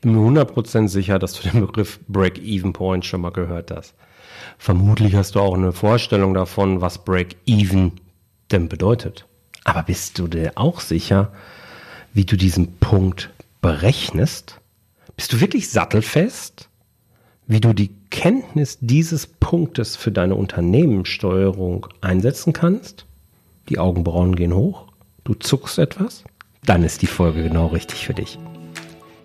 bin mir 100% sicher, dass du den Begriff Break-Even-Point schon mal gehört hast. Vermutlich hast du auch eine Vorstellung davon, was Break-Even denn bedeutet. Aber bist du dir auch sicher, wie du diesen Punkt berechnest? Bist du wirklich sattelfest, wie du die Kenntnis dieses Punktes für deine Unternehmenssteuerung einsetzen kannst? Die Augenbrauen gehen hoch, du zuckst etwas? Dann ist die Folge genau richtig für dich.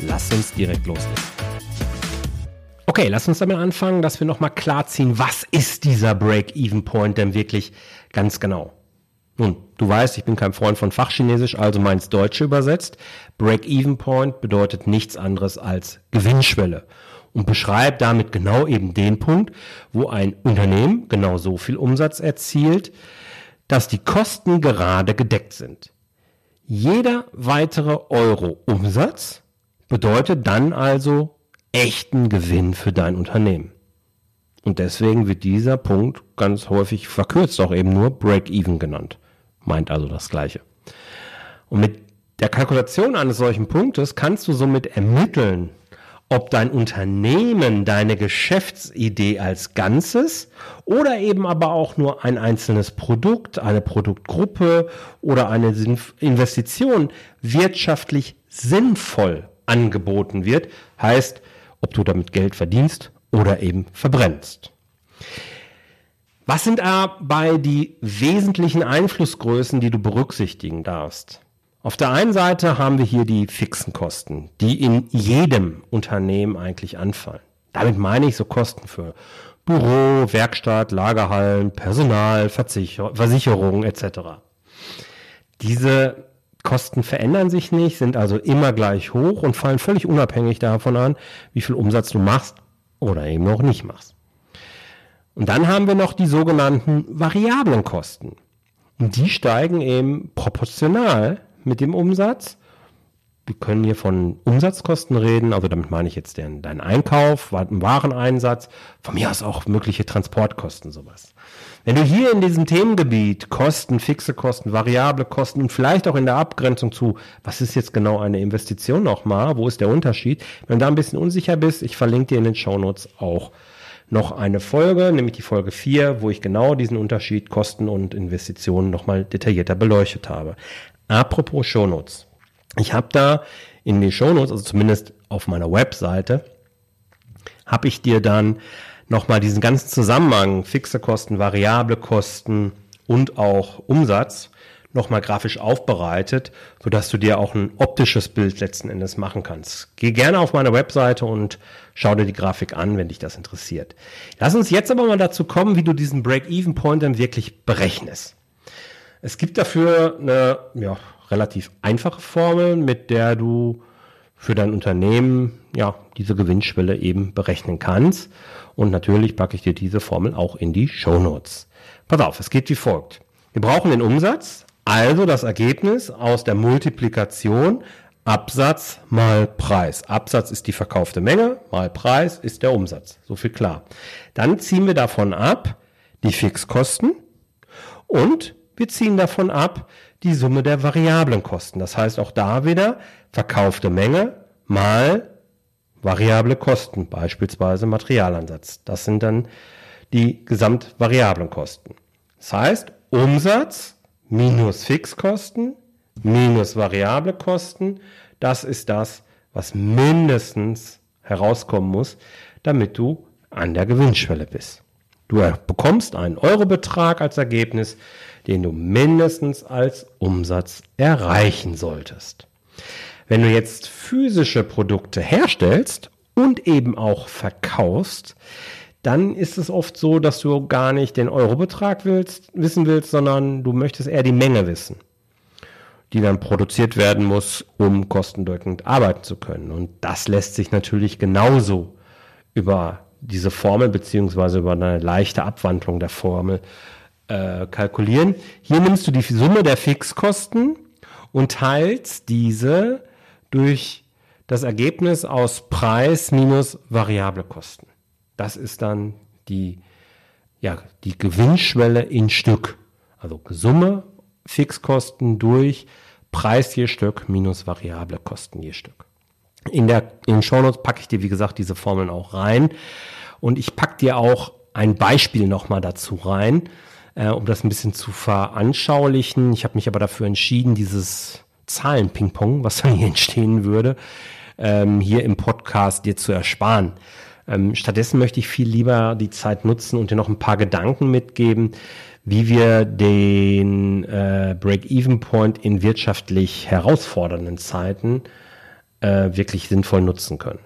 Lass uns direkt loslegen. Okay, lass uns damit anfangen, dass wir nochmal klarziehen, was ist dieser Break-Even-Point denn wirklich ganz genau? Nun, du weißt, ich bin kein Freund von Fachchinesisch, also meins Deutsche übersetzt. Break-Even-Point bedeutet nichts anderes als Gewinnschwelle und beschreibt damit genau eben den Punkt, wo ein Unternehmen genau so viel Umsatz erzielt, dass die Kosten gerade gedeckt sind. Jeder weitere Euro Umsatz bedeutet dann also echten Gewinn für dein Unternehmen. Und deswegen wird dieser Punkt ganz häufig verkürzt auch eben nur Break-Even genannt. Meint also das Gleiche. Und mit der Kalkulation eines solchen Punktes kannst du somit ermitteln, ob dein Unternehmen deine Geschäftsidee als Ganzes oder eben aber auch nur ein einzelnes Produkt, eine Produktgruppe oder eine Investition wirtschaftlich sinnvoll angeboten wird. Heißt, ob du damit Geld verdienst oder eben verbrennst. Was sind dabei die wesentlichen Einflussgrößen, die du berücksichtigen darfst? Auf der einen Seite haben wir hier die fixen Kosten, die in jedem Unternehmen eigentlich anfallen. Damit meine ich so Kosten für Büro, Werkstatt, Lagerhallen, Personal, Versicher Versicherungen etc. Diese Kosten verändern sich nicht, sind also immer gleich hoch und fallen völlig unabhängig davon an, wie viel Umsatz du machst oder eben noch nicht machst. Und dann haben wir noch die sogenannten variablen Kosten. Und die steigen eben proportional mit dem Umsatz. Wir können hier von Umsatzkosten reden, also damit meine ich jetzt den, deinen Einkauf, Wareneinsatz, von mir aus auch mögliche Transportkosten, sowas. Wenn du hier in diesem Themengebiet Kosten, fixe Kosten, variable Kosten und vielleicht auch in der Abgrenzung zu, was ist jetzt genau eine Investition nochmal, wo ist der Unterschied, wenn du da ein bisschen unsicher bist, ich verlinke dir in den Shownotes auch noch eine Folge, nämlich die Folge 4, wo ich genau diesen Unterschied Kosten und Investitionen nochmal detaillierter beleuchtet habe. Apropos Shownotes. Ich habe da in die Shownotes, also zumindest auf meiner Webseite, habe ich dir dann nochmal diesen ganzen Zusammenhang, fixe Kosten, variable Kosten und auch Umsatz nochmal grafisch aufbereitet, sodass du dir auch ein optisches Bild letzten Endes machen kannst. Geh gerne auf meine Webseite und schau dir die Grafik an, wenn dich das interessiert. Lass uns jetzt aber mal dazu kommen, wie du diesen Break-Even-Point dann wirklich berechnest. Es gibt dafür eine ja, relativ einfache Formel, mit der du für dein Unternehmen ja diese Gewinnschwelle eben berechnen kannst. Und natürlich packe ich dir diese Formel auch in die Show Notes. Pass auf, es geht wie folgt. Wir brauchen den Umsatz, also das Ergebnis aus der Multiplikation Absatz mal Preis. Absatz ist die verkaufte Menge, mal Preis ist der Umsatz. So viel klar. Dann ziehen wir davon ab die Fixkosten und wir ziehen davon ab die Summe der variablen Kosten. Das heißt auch da wieder verkaufte Menge mal variable Kosten, beispielsweise Materialansatz. Das sind dann die gesamtvariablen Kosten. Das heißt, Umsatz minus Fixkosten minus variable Kosten, das ist das, was mindestens herauskommen muss, damit du an der Gewinnschwelle bist. Du bekommst einen Eurobetrag als Ergebnis, den du mindestens als Umsatz erreichen solltest. Wenn du jetzt physische Produkte herstellst und eben auch verkaufst, dann ist es oft so, dass du gar nicht den Eurobetrag willst, wissen willst, sondern du möchtest eher die Menge wissen. die dann produziert werden muss, um kostendeckend arbeiten zu können. Und das lässt sich natürlich genauso über diese Formel beziehungsweise über eine leichte Abwandlung der Formel äh, kalkulieren. Hier nimmst du die Summe der Fixkosten und teilst diese durch das Ergebnis aus Preis minus variable Kosten. Das ist dann die, ja, die Gewinnschwelle in Stück. Also Summe Fixkosten durch Preis je Stück minus variable Kosten je Stück. In der in den Shownotes packe ich dir, wie gesagt, diese Formeln auch rein. Und ich packe dir auch ein Beispiel nochmal dazu rein, äh, um das ein bisschen zu veranschaulichen. Ich habe mich aber dafür entschieden, dieses Zahlen-Ping-Pong, was dann hier entstehen würde, ähm, hier im Podcast dir zu ersparen. Ähm, stattdessen möchte ich viel lieber die Zeit nutzen und dir noch ein paar Gedanken mitgeben, wie wir den äh, Break-Even-Point in wirtschaftlich herausfordernden Zeiten äh, wirklich sinnvoll nutzen können.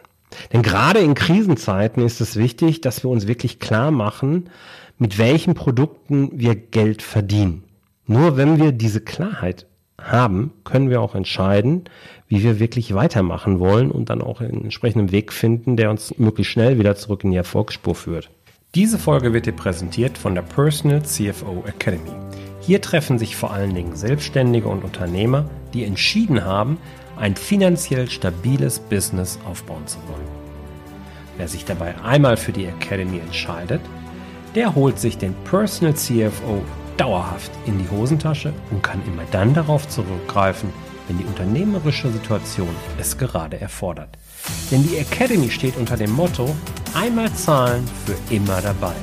Denn gerade in Krisenzeiten ist es wichtig, dass wir uns wirklich klar machen, mit welchen Produkten wir Geld verdienen. Nur wenn wir diese Klarheit haben, können wir auch entscheiden, wie wir wirklich weitermachen wollen und dann auch einen entsprechenden Weg finden, der uns möglichst schnell wieder zurück in die Erfolgsspur führt. Diese Folge wird dir präsentiert von der Personal CFO Academy. Hier treffen sich vor allen Dingen Selbstständige und Unternehmer, die entschieden haben, ein finanziell stabiles Business aufbauen zu wollen. Wer sich dabei einmal für die Academy entscheidet, der holt sich den Personal CFO dauerhaft in die Hosentasche und kann immer dann darauf zurückgreifen, wenn die unternehmerische Situation es gerade erfordert. Denn die Academy steht unter dem Motto einmal zahlen für immer dabei.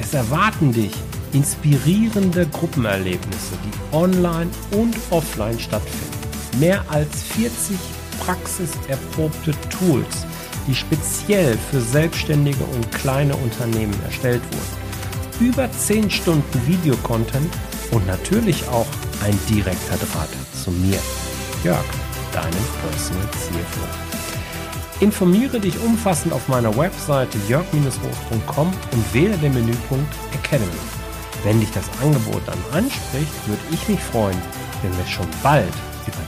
Es erwarten dich inspirierende Gruppenerlebnisse, die online und offline stattfinden mehr als 40 praxiserprobte Tools, die speziell für Selbstständige und kleine Unternehmen erstellt wurden. Über 10 Stunden Videocontent und natürlich auch ein direkter Draht zu mir, Jörg, deinem Personal CFO. Informiere dich umfassend auf meiner Webseite jörg-hof.com und wähle den Menüpunkt Academy. Wenn dich das Angebot dann anspricht, würde ich mich freuen, wenn wir schon bald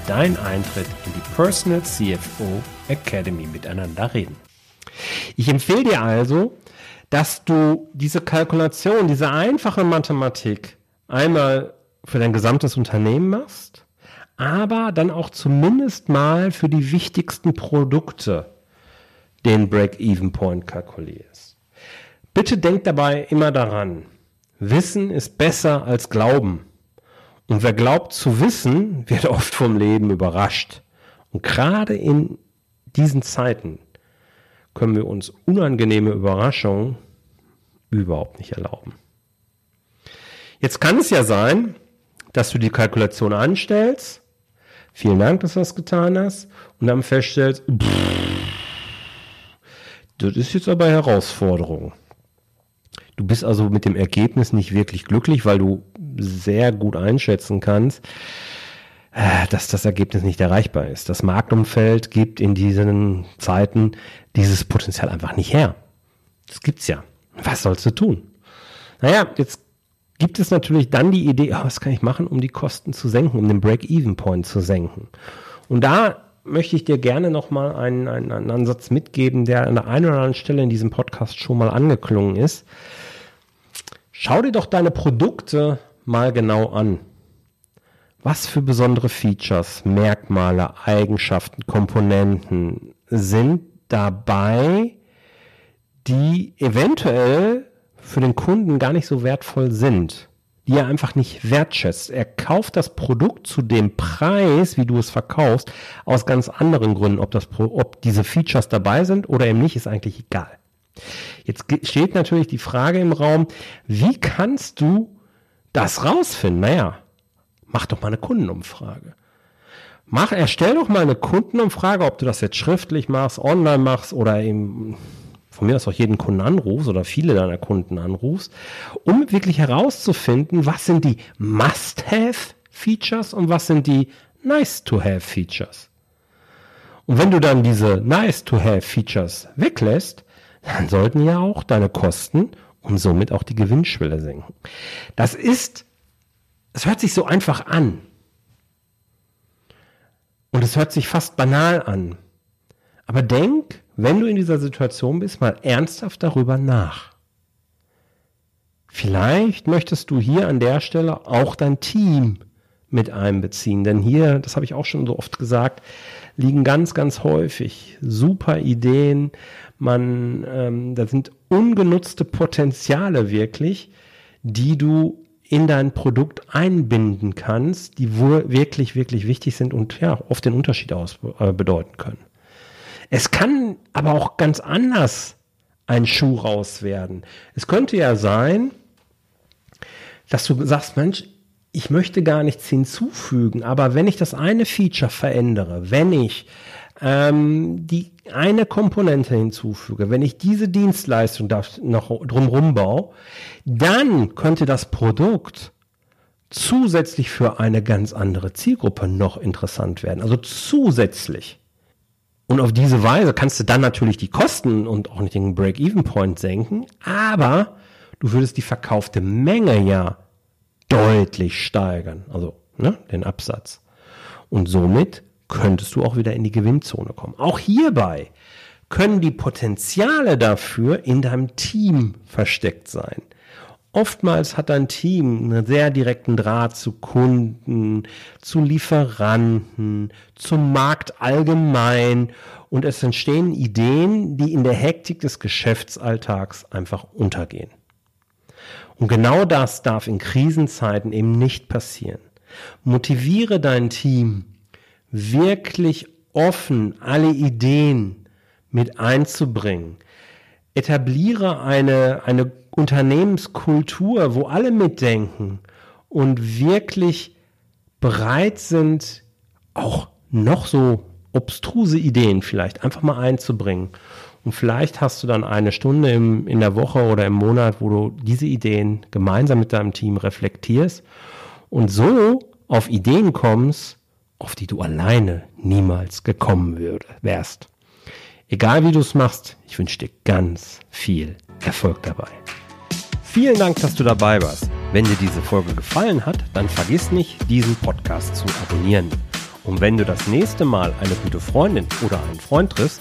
deinen Eintritt in die Personal CFO Academy miteinander reden. Ich empfehle dir also, dass du diese Kalkulation, diese einfache Mathematik einmal für dein gesamtes Unternehmen machst, aber dann auch zumindest mal für die wichtigsten Produkte den Break-Even-Point kalkulierst. Bitte denk dabei immer daran, Wissen ist besser als Glauben. Und wer glaubt zu wissen, wird oft vom Leben überrascht. Und gerade in diesen Zeiten können wir uns unangenehme Überraschungen überhaupt nicht erlauben. Jetzt kann es ja sein, dass du die Kalkulation anstellst. Vielen Dank, dass du das getan hast. Und dann feststellst, pff, das ist jetzt aber Herausforderung. Du bist also mit dem Ergebnis nicht wirklich glücklich, weil du sehr gut einschätzen kannst, äh, dass das Ergebnis nicht erreichbar ist. Das Marktumfeld gibt in diesen Zeiten dieses Potenzial einfach nicht her. Das gibt's ja. Was sollst du tun? Naja, jetzt gibt es natürlich dann die Idee, oh, was kann ich machen, um die Kosten zu senken, um den Break-Even-Point zu senken. Und da möchte ich dir gerne nochmal einen, einen, einen Ansatz mitgeben, der an der einen oder anderen Stelle in diesem Podcast schon mal angeklungen ist. Schau dir doch deine Produkte mal genau an. Was für besondere Features, Merkmale, Eigenschaften, Komponenten sind dabei, die eventuell für den Kunden gar nicht so wertvoll sind, die er einfach nicht wertschätzt. Er kauft das Produkt zu dem Preis, wie du es verkaufst, aus ganz anderen Gründen. Ob, das, ob diese Features dabei sind oder eben nicht, ist eigentlich egal. Jetzt steht natürlich die Frage im Raum, wie kannst du das rausfinden? Naja, mach doch mal eine Kundenumfrage. Mach, erstell doch mal eine Kundenumfrage, ob du das jetzt schriftlich machst, online machst oder eben von mir aus auch jeden Kunden anrufst oder viele deiner Kunden anrufst, um wirklich herauszufinden, was sind die Must-Have-Features und was sind die Nice-to-Have-Features. Und wenn du dann diese Nice-to-Have-Features weglässt, dann sollten ja auch deine Kosten und somit auch die Gewinnschwelle senken. Das ist, es hört sich so einfach an. Und es hört sich fast banal an. Aber denk, wenn du in dieser Situation bist, mal ernsthaft darüber nach. Vielleicht möchtest du hier an der Stelle auch dein Team mit einbeziehen. Denn hier, das habe ich auch schon so oft gesagt, liegen ganz, ganz häufig super Ideen. Man, ähm, da sind ungenutzte Potenziale wirklich, die du in dein Produkt einbinden kannst, die wirklich, wirklich wichtig sind und ja, oft den Unterschied aus, äh, bedeuten können. Es kann aber auch ganz anders ein Schuh raus werden. Es könnte ja sein, dass du sagst, Mensch, ich möchte gar nichts hinzufügen, aber wenn ich das eine Feature verändere, wenn ich ähm, die eine Komponente hinzufüge, wenn ich diese Dienstleistung da noch drumherum baue, dann könnte das Produkt zusätzlich für eine ganz andere Zielgruppe noch interessant werden. Also zusätzlich. Und auf diese Weise kannst du dann natürlich die Kosten und auch nicht den Break-Even-Point senken, aber du würdest die verkaufte Menge ja deutlich steigern, also ne, den Absatz. Und somit könntest du auch wieder in die Gewinnzone kommen. Auch hierbei können die Potenziale dafür in deinem Team versteckt sein. Oftmals hat dein Team einen sehr direkten Draht zu Kunden, zu Lieferanten, zum Markt allgemein und es entstehen Ideen, die in der Hektik des Geschäftsalltags einfach untergehen. Und genau das darf in Krisenzeiten eben nicht passieren. Motiviere dein Team, wirklich offen alle Ideen mit einzubringen. Etabliere eine, eine Unternehmenskultur, wo alle mitdenken und wirklich bereit sind, auch noch so obstruse Ideen vielleicht einfach mal einzubringen. Und vielleicht hast du dann eine Stunde im, in der Woche oder im Monat, wo du diese Ideen gemeinsam mit deinem Team reflektierst und so auf Ideen kommst, auf die du alleine niemals gekommen würde, wärst. Egal wie du es machst, ich wünsche dir ganz viel Erfolg dabei. Vielen Dank, dass du dabei warst. Wenn dir diese Folge gefallen hat, dann vergiss nicht, diesen Podcast zu abonnieren. Und wenn du das nächste Mal eine gute Freundin oder einen Freund triffst,